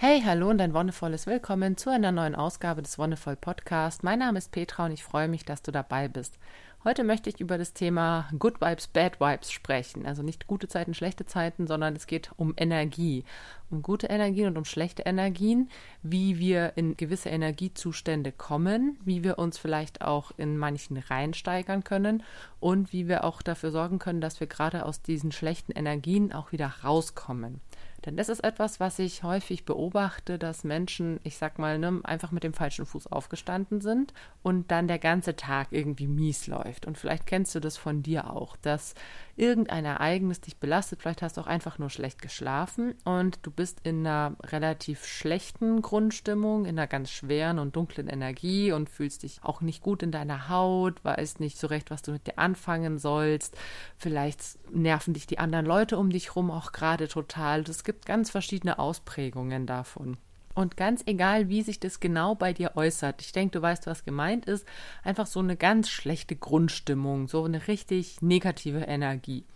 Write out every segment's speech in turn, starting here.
Hey, hallo und ein wundervolles Willkommen zu einer neuen Ausgabe des Wonderful Podcast. Mein Name ist Petra und ich freue mich, dass du dabei bist. Heute möchte ich über das Thema Good Vibes, Bad Vibes sprechen. Also nicht gute Zeiten, schlechte Zeiten, sondern es geht um Energie. Um gute Energien und um schlechte Energien, wie wir in gewisse Energiezustände kommen, wie wir uns vielleicht auch in manchen reinsteigern können und wie wir auch dafür sorgen können, dass wir gerade aus diesen schlechten Energien auch wieder rauskommen. Denn das ist etwas, was ich häufig beobachte, dass Menschen, ich sag mal, ne, einfach mit dem falschen Fuß aufgestanden sind und dann der ganze Tag irgendwie mies läuft. Und vielleicht kennst du das von dir auch, dass irgendein Ereignis dich belastet, vielleicht hast du auch einfach nur schlecht geschlafen und du bist in einer relativ schlechten Grundstimmung, in einer ganz schweren und dunklen Energie und fühlst dich auch nicht gut in deiner Haut, weißt nicht so recht, was du mit dir anfangen sollst. Vielleicht nerven dich die anderen Leute um dich rum auch gerade total. Es gibt ganz verschiedene Ausprägungen davon. Und ganz egal, wie sich das genau bei dir äußert, ich denke, du weißt, was gemeint ist, einfach so eine ganz schlechte Grundstimmung, so eine richtig negative Energie.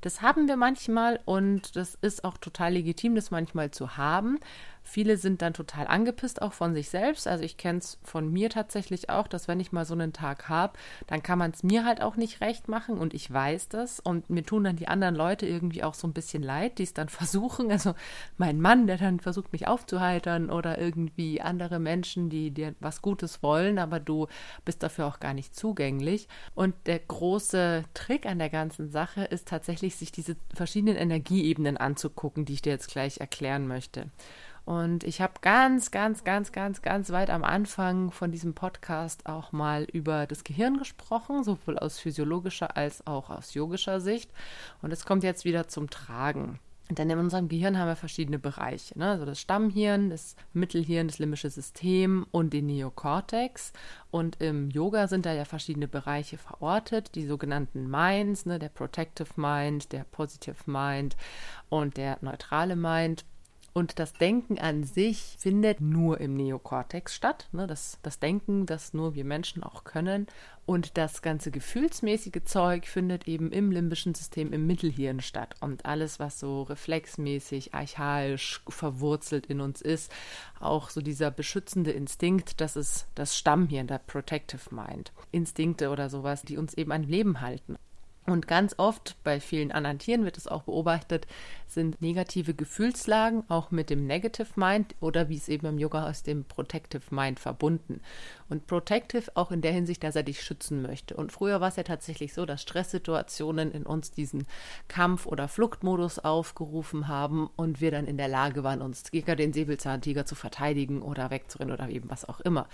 Das haben wir manchmal und das ist auch total legitim, das manchmal zu haben. Viele sind dann total angepisst auch von sich selbst. Also ich kenne es von mir tatsächlich auch, dass wenn ich mal so einen Tag habe, dann kann man es mir halt auch nicht recht machen und ich weiß das. Und mir tun dann die anderen Leute irgendwie auch so ein bisschen leid, die es dann versuchen. Also mein Mann, der dann versucht, mich aufzuheitern oder irgendwie andere Menschen, die dir was Gutes wollen, aber du bist dafür auch gar nicht zugänglich. Und der große Trick an der ganzen Sache ist tatsächlich, sich diese verschiedenen Energieebenen anzugucken, die ich dir jetzt gleich erklären möchte. Und ich habe ganz, ganz, ganz, ganz, ganz weit am Anfang von diesem Podcast auch mal über das Gehirn gesprochen, sowohl aus physiologischer als auch aus yogischer Sicht. Und es kommt jetzt wieder zum Tragen. Denn in unserem Gehirn haben wir verschiedene Bereiche. Ne? Also das Stammhirn, das Mittelhirn, das limbische System und den Neokortex. Und im Yoga sind da ja verschiedene Bereiche verortet, die sogenannten Minds, ne? der Protective Mind, der Positive Mind und der neutrale Mind. Und das Denken an sich findet nur im Neokortex statt. Ne? Das, das Denken, das nur wir Menschen auch können. Und das ganze gefühlsmäßige Zeug findet eben im limbischen System, im Mittelhirn statt. Und alles, was so reflexmäßig, archaisch verwurzelt in uns ist, auch so dieser beschützende Instinkt, das ist das Stammhirn, der Protective Mind. Instinkte oder sowas, die uns eben an Leben halten. Und ganz oft, bei vielen anderen Tieren wird es auch beobachtet, sind negative Gefühlslagen auch mit dem Negative Mind oder wie es eben im Yoga aus dem Protective Mind verbunden. Und Protective auch in der Hinsicht, dass er dich schützen möchte. Und früher war es ja tatsächlich so, dass Stresssituationen in uns diesen Kampf- oder Fluchtmodus aufgerufen haben und wir dann in der Lage waren, uns gegen den Säbelzahntiger zu verteidigen oder wegzurennen oder eben was auch immer.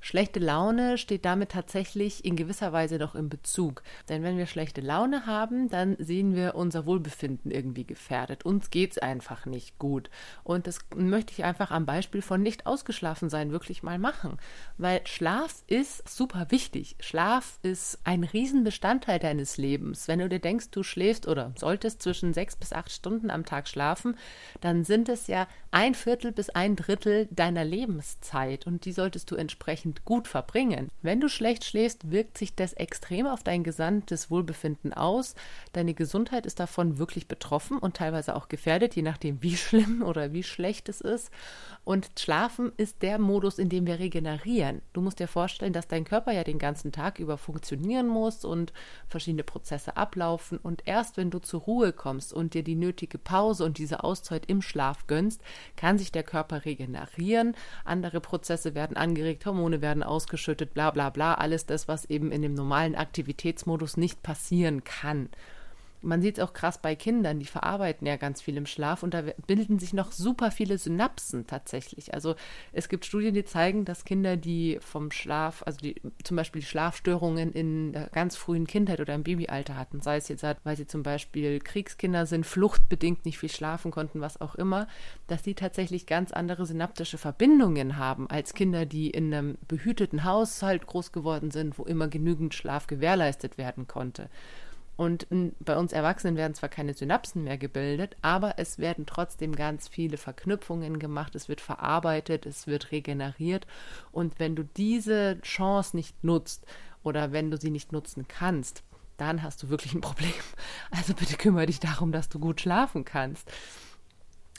Schlechte Laune steht damit tatsächlich in gewisser Weise noch im Bezug. Denn wenn wir schlechte Laune haben, dann sehen wir unser Wohlbefinden irgendwie gefährdet. Uns geht's einfach nicht gut. Und das möchte ich einfach am Beispiel von nicht ausgeschlafen sein wirklich mal machen. Weil Schlaf ist super wichtig. Schlaf ist ein Riesenbestandteil deines Lebens. Wenn du dir denkst, du schläfst oder solltest zwischen sechs bis acht Stunden am Tag schlafen, dann sind es ja ein Viertel bis ein Drittel deiner Lebenszeit. Und die solltest du entsprechend entsprechend gut verbringen. Wenn du schlecht schläfst, wirkt sich das extrem auf dein gesamtes Wohlbefinden aus. Deine Gesundheit ist davon wirklich betroffen und teilweise auch gefährdet, je nachdem, wie schlimm oder wie schlecht es ist. Und Schlafen ist der Modus, in dem wir regenerieren. Du musst dir vorstellen, dass dein Körper ja den ganzen Tag über funktionieren muss und verschiedene Prozesse ablaufen. Und erst wenn du zur Ruhe kommst und dir die nötige Pause und diese Auszeit im Schlaf gönnst, kann sich der Körper regenerieren. Andere Prozesse werden angeregt, Hormone werden ausgeschüttet, bla bla bla, alles das, was eben in dem normalen Aktivitätsmodus nicht passieren kann. Man sieht es auch krass bei Kindern, die verarbeiten ja ganz viel im Schlaf und da bilden sich noch super viele Synapsen tatsächlich. Also es gibt Studien, die zeigen, dass Kinder, die vom Schlaf, also die zum Beispiel Schlafstörungen in der ganz frühen Kindheit oder im Babyalter hatten, sei es jetzt, weil sie zum Beispiel Kriegskinder sind, fluchtbedingt nicht viel schlafen konnten, was auch immer, dass die tatsächlich ganz andere synaptische Verbindungen haben als Kinder, die in einem behüteten Haushalt groß geworden sind, wo immer genügend Schlaf gewährleistet werden konnte. Und bei uns Erwachsenen werden zwar keine Synapsen mehr gebildet, aber es werden trotzdem ganz viele Verknüpfungen gemacht, es wird verarbeitet, es wird regeneriert. Und wenn du diese Chance nicht nutzt oder wenn du sie nicht nutzen kannst, dann hast du wirklich ein Problem. Also bitte kümmere dich darum, dass du gut schlafen kannst.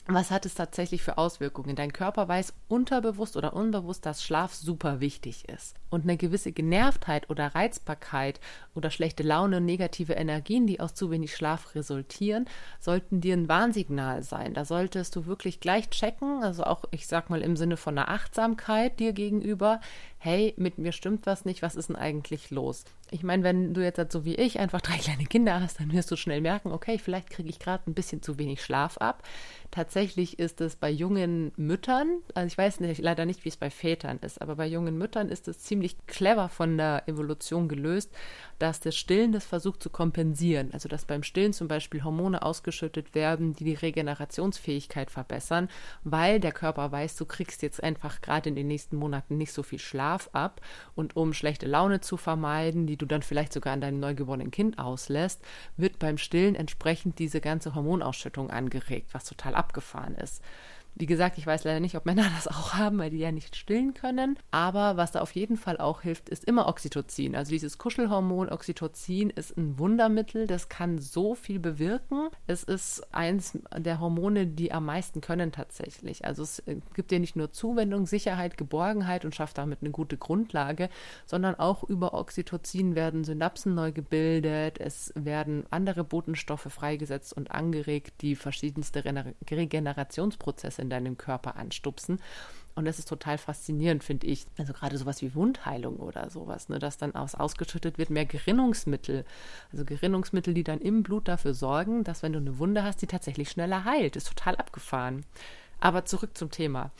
Was hat es tatsächlich für Auswirkungen? Dein Körper weiß unterbewusst oder unbewusst, dass Schlaf super wichtig ist. Und eine gewisse Genervtheit oder Reizbarkeit oder schlechte Laune und negative Energien, die aus zu wenig Schlaf resultieren, sollten dir ein Warnsignal sein. Da solltest du wirklich gleich checken, also auch, ich sag mal, im Sinne von einer Achtsamkeit dir gegenüber, hey, mit mir stimmt was nicht, was ist denn eigentlich los? Ich meine, wenn du jetzt so wie ich einfach drei kleine Kinder hast, dann wirst du schnell merken, okay, vielleicht kriege ich gerade ein bisschen zu wenig Schlaf ab. Tatsächlich ist es bei jungen Müttern, also ich weiß nicht, leider nicht, wie es bei Vätern ist, aber bei jungen Müttern ist es ziemlich clever von der Evolution gelöst, dass das Stillen das versucht zu kompensieren. Also dass beim Stillen zum Beispiel Hormone ausgeschüttet werden, die die Regenerationsfähigkeit verbessern, weil der Körper weiß, du kriegst jetzt einfach gerade in den nächsten Monaten nicht so viel Schlaf ab und um schlechte Laune zu vermeiden, die du dann vielleicht sogar an deinem neugeborenen Kind auslässt, wird beim Stillen entsprechend diese ganze Hormonausschüttung angeregt, was total abgefahren ist. Wie gesagt, ich weiß leider nicht, ob Männer das auch haben, weil die ja nicht stillen können. Aber was da auf jeden Fall auch hilft, ist immer Oxytocin. Also dieses Kuschelhormon Oxytocin ist ein Wundermittel. Das kann so viel bewirken. Es ist eins der Hormone, die am meisten können tatsächlich. Also es gibt dir nicht nur Zuwendung, Sicherheit, Geborgenheit und schafft damit eine gute Grundlage, sondern auch über Oxytocin werden Synapsen neu gebildet. Es werden andere Botenstoffe freigesetzt und angeregt, die verschiedenste Regenerationsprozesse in deinem Körper anstupsen. Und das ist total faszinierend, finde ich. Also gerade sowas wie Wundheilung oder sowas, ne, dass dann aus, ausgeschüttet wird mehr Gerinnungsmittel. Also Gerinnungsmittel, die dann im Blut dafür sorgen, dass wenn du eine Wunde hast, die tatsächlich schneller heilt. Ist total abgefahren. Aber zurück zum Thema.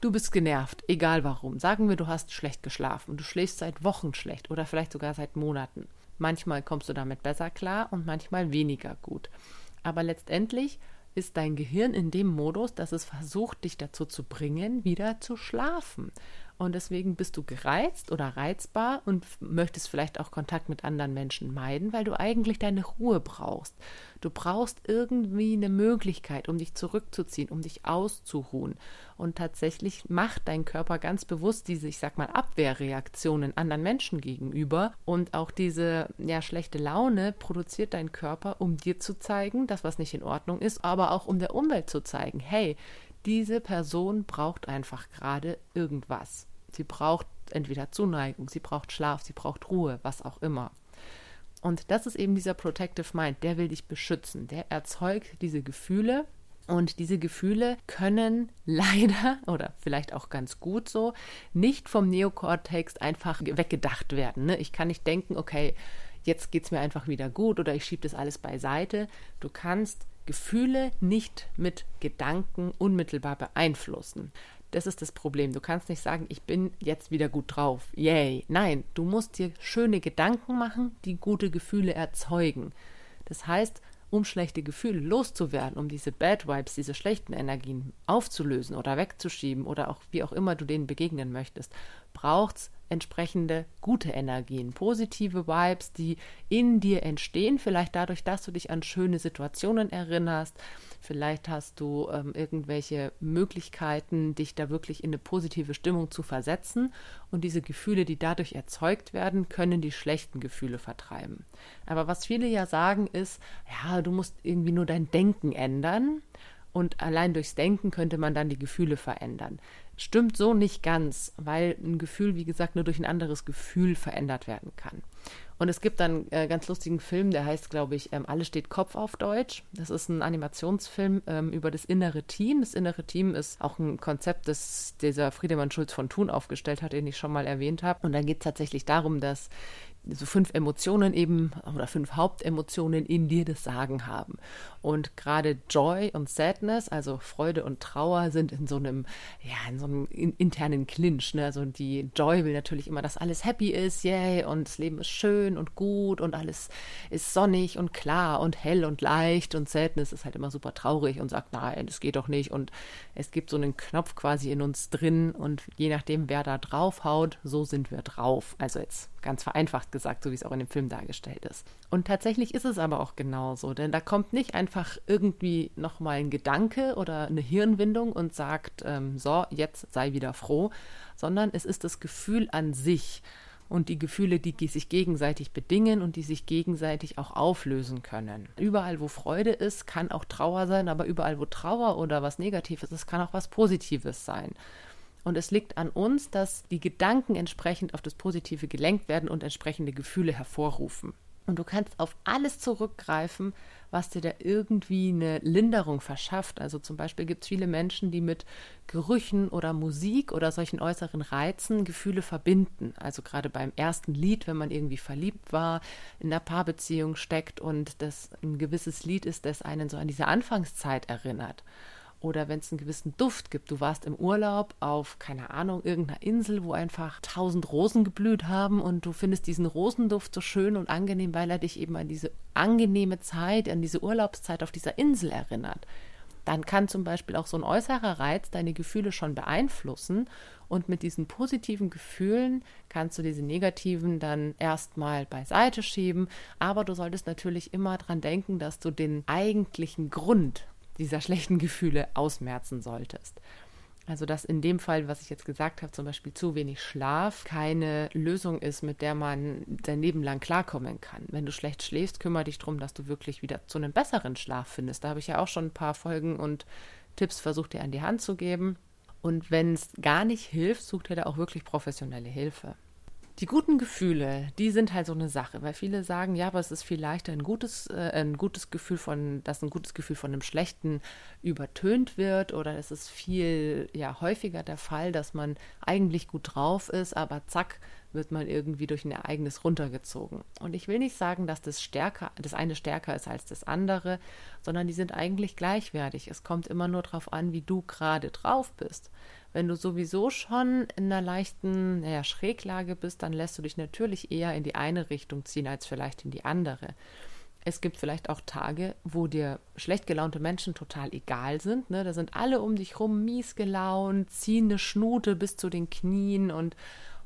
Du bist genervt, egal warum. Sagen wir, du hast schlecht geschlafen und du schläfst seit Wochen schlecht oder vielleicht sogar seit Monaten. Manchmal kommst du damit besser klar und manchmal weniger gut. Aber letztendlich ist dein Gehirn in dem Modus, dass es versucht, dich dazu zu bringen, wieder zu schlafen. Und deswegen bist du gereizt oder reizbar und möchtest vielleicht auch Kontakt mit anderen Menschen meiden, weil du eigentlich deine Ruhe brauchst. Du brauchst irgendwie eine Möglichkeit, um dich zurückzuziehen, um dich auszuruhen. Und tatsächlich macht dein Körper ganz bewusst diese, ich sag mal, Abwehrreaktionen anderen Menschen gegenüber. Und auch diese ja, schlechte Laune produziert dein Körper, um dir zu zeigen, dass was nicht in Ordnung ist, aber auch um der Umwelt zu zeigen, hey, diese Person braucht einfach gerade irgendwas. Sie braucht entweder Zuneigung, sie braucht Schlaf, sie braucht Ruhe, was auch immer. Und das ist eben dieser Protective Mind, der will dich beschützen, der erzeugt diese Gefühle und diese Gefühle können leider oder vielleicht auch ganz gut so nicht vom Neokortex einfach weggedacht werden. Ne? Ich kann nicht denken, okay, jetzt geht es mir einfach wieder gut oder ich schiebe das alles beiseite. Du kannst Gefühle nicht mit Gedanken unmittelbar beeinflussen. Das ist das Problem. Du kannst nicht sagen, ich bin jetzt wieder gut drauf. Yay. Nein, du musst dir schöne Gedanken machen, die gute Gefühle erzeugen. Das heißt, um schlechte Gefühle loszuwerden, um diese Bad Vibes, diese schlechten Energien aufzulösen oder wegzuschieben oder auch wie auch immer du denen begegnen möchtest, braucht es entsprechende gute Energien, positive Vibes, die in dir entstehen, vielleicht dadurch, dass du dich an schöne Situationen erinnerst, vielleicht hast du ähm, irgendwelche Möglichkeiten, dich da wirklich in eine positive Stimmung zu versetzen und diese Gefühle, die dadurch erzeugt werden, können die schlechten Gefühle vertreiben. Aber was viele ja sagen ist, ja, du musst irgendwie nur dein Denken ändern und allein durchs Denken könnte man dann die Gefühle verändern. Stimmt so nicht ganz, weil ein Gefühl, wie gesagt, nur durch ein anderes Gefühl verändert werden kann. Und es gibt dann einen äh, ganz lustigen Film, der heißt, glaube ich, ähm, Alles steht Kopf auf Deutsch. Das ist ein Animationsfilm ähm, über das innere Team. Das innere Team ist auch ein Konzept, das dieser Friedemann Schulz von Thun aufgestellt hat, den ich schon mal erwähnt habe. Und dann geht es tatsächlich darum, dass so fünf Emotionen eben oder fünf Hauptemotionen in dir das Sagen haben. Und gerade Joy und Sadness, also Freude und Trauer, sind in so einem, ja, in so einem internen Clinch. Ne? Also die Joy will natürlich immer, dass alles happy ist, yay, und das Leben ist schön und gut und alles ist sonnig und klar und hell und leicht. Und Sadness ist halt immer super traurig und sagt, nein, das geht doch nicht. Und es gibt so einen Knopf quasi in uns drin und je nachdem, wer da draufhaut, so sind wir drauf. Also jetzt ganz vereinfacht gesagt, so wie es auch in dem Film dargestellt ist. Und tatsächlich ist es aber auch genauso, denn da kommt nicht einfach irgendwie nochmal ein Gedanke oder eine Hirnwindung und sagt, ähm, so, jetzt sei wieder froh, sondern es ist das Gefühl an sich. und die Gefühle, die sich gegenseitig bedingen und die sich gegenseitig auch auflösen können. Überall, wo Freude ist, kann auch Trauer sein, aber überall, wo Trauer oder was Negatives ist, kann auch was Positives sein. Und es liegt an uns, dass die Gedanken entsprechend auf das Positive gelenkt werden und entsprechende Gefühle hervorrufen. Und du kannst auf alles zurückgreifen, was dir da irgendwie eine Linderung verschafft. Also zum Beispiel gibt es viele Menschen, die mit Gerüchen oder Musik oder solchen äußeren Reizen Gefühle verbinden. Also gerade beim ersten Lied, wenn man irgendwie verliebt war, in einer Paarbeziehung steckt und das ein gewisses Lied ist, das einen so an diese Anfangszeit erinnert oder wenn es einen gewissen Duft gibt. Du warst im Urlaub auf, keine Ahnung, irgendeiner Insel, wo einfach tausend Rosen geblüht haben und du findest diesen Rosenduft so schön und angenehm, weil er dich eben an diese angenehme Zeit, an diese Urlaubszeit auf dieser Insel erinnert. Dann kann zum Beispiel auch so ein äußerer Reiz deine Gefühle schon beeinflussen und mit diesen positiven Gefühlen kannst du diese negativen dann erstmal beiseite schieben. Aber du solltest natürlich immer dran denken, dass du den eigentlichen Grund dieser schlechten Gefühle ausmerzen solltest. Also dass in dem Fall, was ich jetzt gesagt habe, zum Beispiel zu wenig Schlaf, keine Lösung ist, mit der man sein Leben lang klarkommen kann. Wenn du schlecht schläfst, kümmere dich darum, dass du wirklich wieder zu einem besseren Schlaf findest. Da habe ich ja auch schon ein paar Folgen und Tipps versucht dir an die Hand zu geben. Und wenn es gar nicht hilft, such dir da auch wirklich professionelle Hilfe. Die guten Gefühle, die sind halt so eine Sache, weil viele sagen, ja, aber es ist viel leichter, ein gutes, äh, ein gutes Gefühl von, dass ein gutes Gefühl von einem schlechten übertönt wird oder es ist viel ja häufiger der Fall, dass man eigentlich gut drauf ist, aber zack, wird man irgendwie durch ein Ereignis runtergezogen. Und ich will nicht sagen, dass das stärker, das eine stärker ist als das andere, sondern die sind eigentlich gleichwertig. Es kommt immer nur darauf an, wie du gerade drauf bist. Wenn du sowieso schon in einer leichten naja, Schräglage bist, dann lässt du dich natürlich eher in die eine Richtung ziehen als vielleicht in die andere. Es gibt vielleicht auch Tage, wo dir schlecht gelaunte Menschen total egal sind. Ne? Da sind alle um dich rum mies gelaunt, ziehen eine Schnute bis zu den Knien und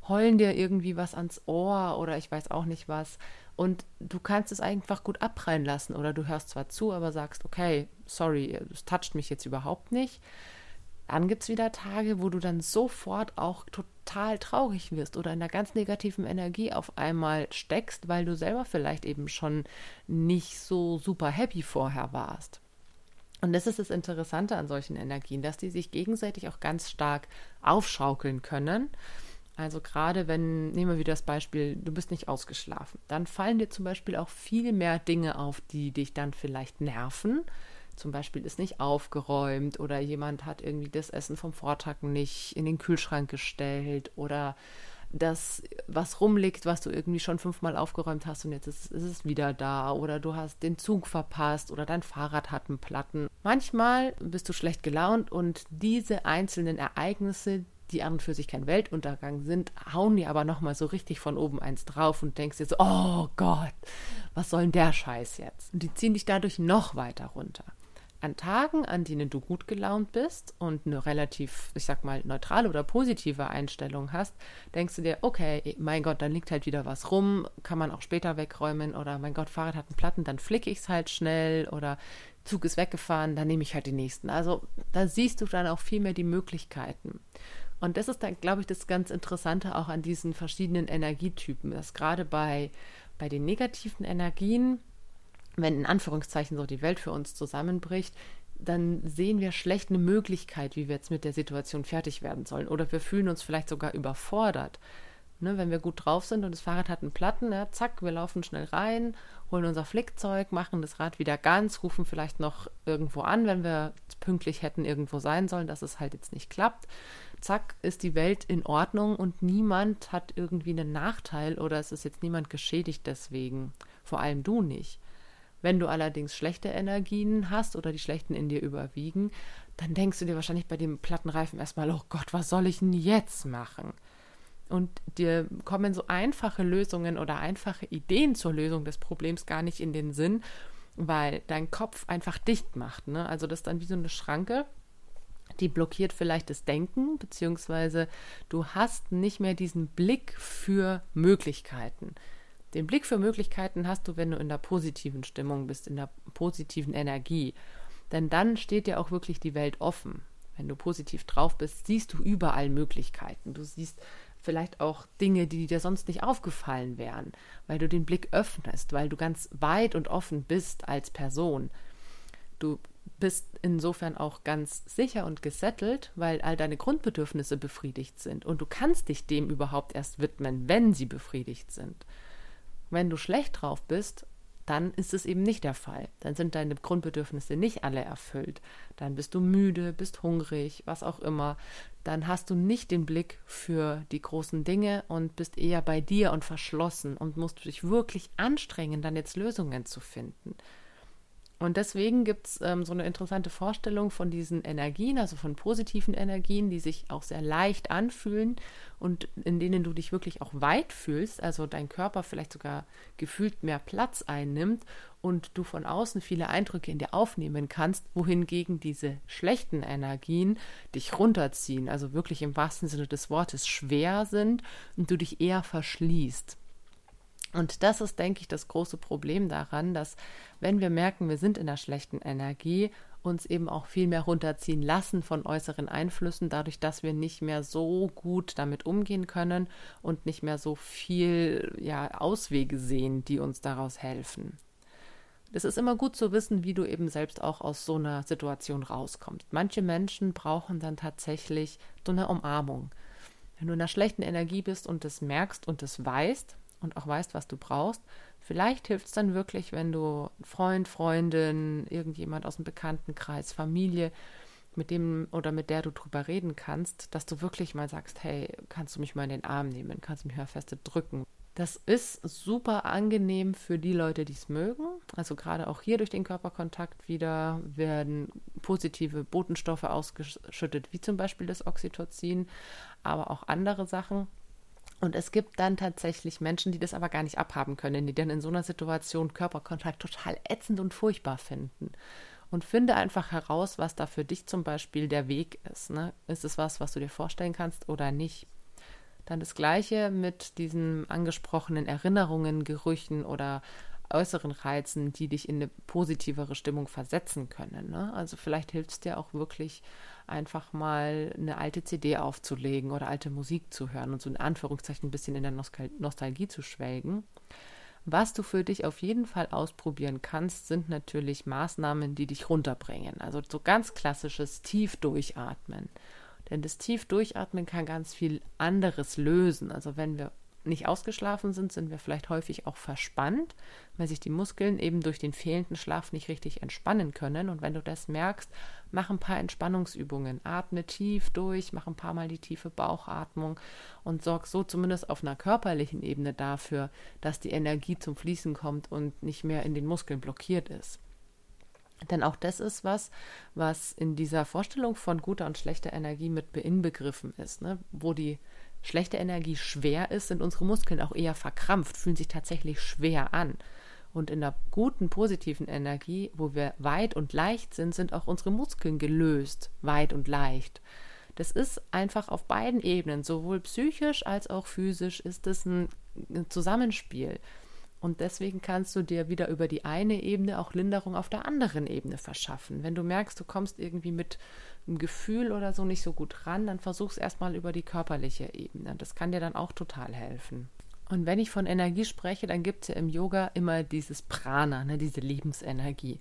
heulen dir irgendwie was ans Ohr oder ich weiß auch nicht was. Und du kannst es einfach gut abprallen lassen oder du hörst zwar zu, aber sagst, okay, sorry, es toucht mich jetzt überhaupt nicht. Dann gibt es wieder Tage, wo du dann sofort auch total traurig wirst oder in einer ganz negativen Energie auf einmal steckst, weil du selber vielleicht eben schon nicht so super happy vorher warst. Und das ist das Interessante an solchen Energien, dass die sich gegenseitig auch ganz stark aufschaukeln können. Also gerade wenn, nehmen wir wieder das Beispiel, du bist nicht ausgeschlafen, dann fallen dir zum Beispiel auch viel mehr Dinge auf, die dich dann vielleicht nerven zum Beispiel ist nicht aufgeräumt oder jemand hat irgendwie das Essen vom Vortag nicht in den Kühlschrank gestellt oder das, was rumliegt, was du irgendwie schon fünfmal aufgeräumt hast und jetzt ist, ist, es wieder da oder du hast den Zug verpasst oder dein Fahrrad hat einen Platten. Manchmal bist du schlecht gelaunt und diese einzelnen Ereignisse, die an und für sich kein Weltuntergang sind, hauen dir aber nochmal so richtig von oben eins drauf und denkst dir so, oh Gott, was soll denn der Scheiß jetzt? Und die ziehen dich dadurch noch weiter runter an Tagen, an denen du gut gelaunt bist und eine relativ, ich sag mal, neutrale oder positive Einstellung hast, denkst du dir, okay, mein Gott, dann liegt halt wieder was rum, kann man auch später wegräumen oder mein Gott, Fahrrad hat einen Platten, dann flicke ich es halt schnell oder Zug ist weggefahren, dann nehme ich halt den nächsten. Also da siehst du dann auch viel mehr die Möglichkeiten. Und das ist dann, glaube ich, das ganz Interessante auch an diesen verschiedenen Energietypen, dass gerade bei, bei den negativen Energien wenn in Anführungszeichen so die Welt für uns zusammenbricht, dann sehen wir schlecht eine Möglichkeit, wie wir jetzt mit der Situation fertig werden sollen. Oder wir fühlen uns vielleicht sogar überfordert. Ne, wenn wir gut drauf sind und das Fahrrad hat einen Platten, ja, zack, wir laufen schnell rein, holen unser Flickzeug, machen das Rad wieder ganz, rufen vielleicht noch irgendwo an, wenn wir pünktlich hätten irgendwo sein sollen, dass es halt jetzt nicht klappt. Zack, ist die Welt in Ordnung und niemand hat irgendwie einen Nachteil oder es ist jetzt niemand geschädigt deswegen. Vor allem du nicht. Wenn du allerdings schlechte Energien hast oder die schlechten in dir überwiegen, dann denkst du dir wahrscheinlich bei dem Plattenreifen erstmal, oh Gott, was soll ich denn jetzt machen? Und dir kommen so einfache Lösungen oder einfache Ideen zur Lösung des Problems gar nicht in den Sinn, weil dein Kopf einfach dicht macht. Ne? Also das ist dann wie so eine Schranke, die blockiert vielleicht das Denken, beziehungsweise du hast nicht mehr diesen Blick für Möglichkeiten. Den Blick für Möglichkeiten hast du, wenn du in der positiven Stimmung bist, in der positiven Energie. Denn dann steht dir auch wirklich die Welt offen. Wenn du positiv drauf bist, siehst du überall Möglichkeiten. Du siehst vielleicht auch Dinge, die dir sonst nicht aufgefallen wären, weil du den Blick öffnest, weil du ganz weit und offen bist als Person. Du bist insofern auch ganz sicher und gesettelt, weil all deine Grundbedürfnisse befriedigt sind und du kannst dich dem überhaupt erst widmen, wenn sie befriedigt sind. Wenn du schlecht drauf bist, dann ist es eben nicht der Fall. Dann sind deine Grundbedürfnisse nicht alle erfüllt. Dann bist du müde, bist hungrig, was auch immer. Dann hast du nicht den Blick für die großen Dinge und bist eher bei dir und verschlossen und musst dich wirklich anstrengen, dann jetzt Lösungen zu finden. Und deswegen gibt es ähm, so eine interessante Vorstellung von diesen Energien, also von positiven Energien, die sich auch sehr leicht anfühlen und in denen du dich wirklich auch weit fühlst, also dein Körper vielleicht sogar gefühlt mehr Platz einnimmt und du von außen viele Eindrücke in dir aufnehmen kannst, wohingegen diese schlechten Energien dich runterziehen, also wirklich im wahrsten Sinne des Wortes schwer sind und du dich eher verschließt. Und das ist, denke ich, das große Problem daran, dass wenn wir merken, wir sind in der schlechten Energie, uns eben auch viel mehr runterziehen lassen von äußeren Einflüssen, dadurch, dass wir nicht mehr so gut damit umgehen können und nicht mehr so viel ja, Auswege sehen, die uns daraus helfen. Es ist immer gut zu wissen, wie du eben selbst auch aus so einer Situation rauskommst. Manche Menschen brauchen dann tatsächlich so eine Umarmung. Wenn du in einer schlechten Energie bist und das merkst und das weißt, und auch weißt, was du brauchst. Vielleicht hilft es dann wirklich, wenn du Freund, Freundin, irgendjemand aus dem Bekanntenkreis, Familie, mit dem oder mit der du drüber reden kannst, dass du wirklich mal sagst, hey, kannst du mich mal in den Arm nehmen, kannst du mich mal feste drücken. Das ist super angenehm für die Leute, die es mögen. Also gerade auch hier durch den Körperkontakt wieder werden positive Botenstoffe ausgeschüttet, wie zum Beispiel das Oxytocin, aber auch andere Sachen. Und es gibt dann tatsächlich Menschen, die das aber gar nicht abhaben können, die dann in so einer Situation Körperkontakt total ätzend und furchtbar finden. Und finde einfach heraus, was da für dich zum Beispiel der Weg ist. Ne? Ist es was, was du dir vorstellen kannst oder nicht? Dann das Gleiche mit diesen angesprochenen Erinnerungen, Gerüchen oder äußeren Reizen, die dich in eine positivere Stimmung versetzen können. Ne? Also vielleicht hilft es dir auch wirklich einfach mal eine alte CD aufzulegen oder alte Musik zu hören und so in Anführungszeichen ein bisschen in der Nostal Nostalgie zu schwelgen. Was du für dich auf jeden Fall ausprobieren kannst, sind natürlich Maßnahmen, die dich runterbringen. Also so ganz klassisches tief durchatmen. Denn das tief durchatmen kann ganz viel anderes lösen. Also wenn wir nicht ausgeschlafen sind, sind wir vielleicht häufig auch verspannt, weil sich die Muskeln eben durch den fehlenden Schlaf nicht richtig entspannen können. Und wenn du das merkst, mach ein paar Entspannungsübungen, atme tief durch, mach ein paar Mal die tiefe Bauchatmung und sorg so zumindest auf einer körperlichen Ebene dafür, dass die Energie zum Fließen kommt und nicht mehr in den Muskeln blockiert ist. Denn auch das ist was, was in dieser Vorstellung von guter und schlechter Energie mit inbegriffen ist, ne? wo die schlechte Energie schwer ist, sind unsere Muskeln auch eher verkrampft, fühlen sich tatsächlich schwer an. Und in der guten, positiven Energie, wo wir weit und leicht sind, sind auch unsere Muskeln gelöst, weit und leicht. Das ist einfach auf beiden Ebenen, sowohl psychisch als auch physisch, ist es ein Zusammenspiel. Und deswegen kannst du dir wieder über die eine Ebene auch Linderung auf der anderen Ebene verschaffen. Wenn du merkst, du kommst irgendwie mit einem Gefühl oder so nicht so gut ran, dann versuch's erstmal über die körperliche Ebene. Das kann dir dann auch total helfen. Und wenn ich von Energie spreche, dann gibt es ja im Yoga immer dieses Prana, ne, diese Lebensenergie.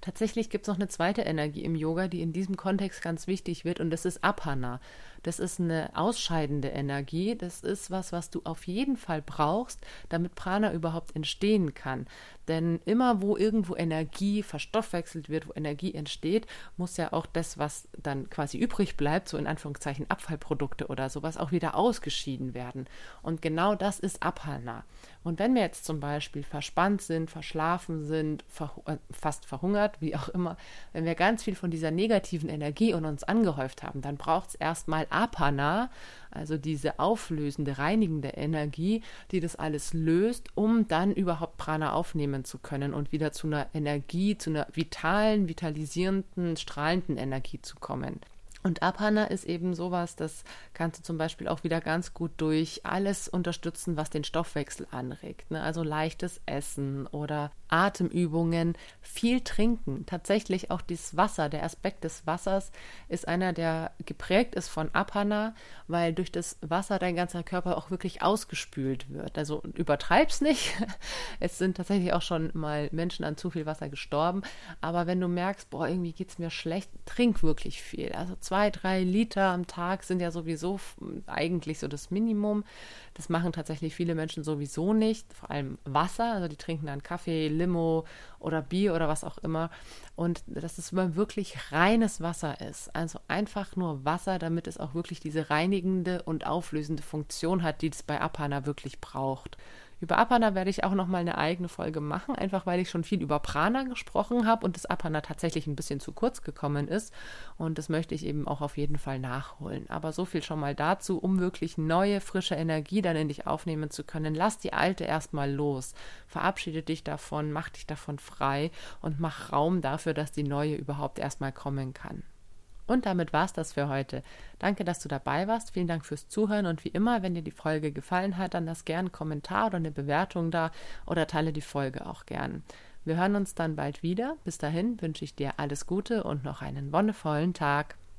Tatsächlich gibt es noch eine zweite Energie im Yoga, die in diesem Kontext ganz wichtig wird, und das ist Apana. Das ist eine ausscheidende Energie. Das ist was, was du auf jeden Fall brauchst, damit Prana überhaupt entstehen kann. Denn immer, wo irgendwo Energie verstoffwechselt wird, wo Energie entsteht, muss ja auch das, was dann quasi übrig bleibt, so in Anführungszeichen Abfallprodukte oder sowas, auch wieder ausgeschieden werden. Und genau das ist Apana. Und wenn wir jetzt zum Beispiel verspannt sind, verschlafen sind, verhu äh, fast verhungert, wie auch immer, wenn wir ganz viel von dieser negativen Energie in uns angehäuft haben, dann braucht es erstmal Apana, also diese auflösende, reinigende Energie, die das alles löst, um dann überhaupt Prana aufnehmen zu können und wieder zu einer Energie, zu einer vitalen, vitalisierenden, strahlenden Energie zu kommen. Und Apana ist eben sowas, das kannst du zum Beispiel auch wieder ganz gut durch alles unterstützen, was den Stoffwechsel anregt. Ne? Also leichtes Essen oder Atemübungen, viel trinken. Tatsächlich auch dieses Wasser, der Aspekt des Wassers ist einer, der geprägt ist von Apana, weil durch das Wasser dein ganzer Körper auch wirklich ausgespült wird. Also übertreib's nicht. Es sind tatsächlich auch schon mal Menschen an zu viel Wasser gestorben. Aber wenn du merkst, boah, irgendwie geht's mir schlecht, trink wirklich viel. Also zwei, drei Liter am Tag sind ja sowieso eigentlich so das Minimum. Das machen tatsächlich viele Menschen sowieso nicht. Vor allem Wasser. Also die trinken dann Kaffee, Limo oder Bier oder was auch immer. Und dass es wirklich reines Wasser ist. Also einfach nur Wasser, damit es auch wirklich diese reinigende und auflösende Funktion hat, die es bei Apana wirklich braucht. Über Apana werde ich auch noch mal eine eigene Folge machen, einfach weil ich schon viel über Prana gesprochen habe und das Apana tatsächlich ein bisschen zu kurz gekommen ist. Und das möchte ich eben auch auf jeden Fall nachholen. Aber so viel schon mal dazu, um wirklich neue, frische Energie dann in dich aufnehmen zu können. Lass die alte erstmal los. Verabschiede dich davon, mach dich davon frei und mach Raum dafür, dass die neue überhaupt erstmal kommen kann. Und damit war's das für heute. Danke, dass du dabei warst. Vielen Dank fürs Zuhören und wie immer, wenn dir die Folge gefallen hat, dann lass gern einen Kommentar oder eine Bewertung da oder teile die Folge auch gern. Wir hören uns dann bald wieder. Bis dahin wünsche ich dir alles Gute und noch einen wonnevollen Tag.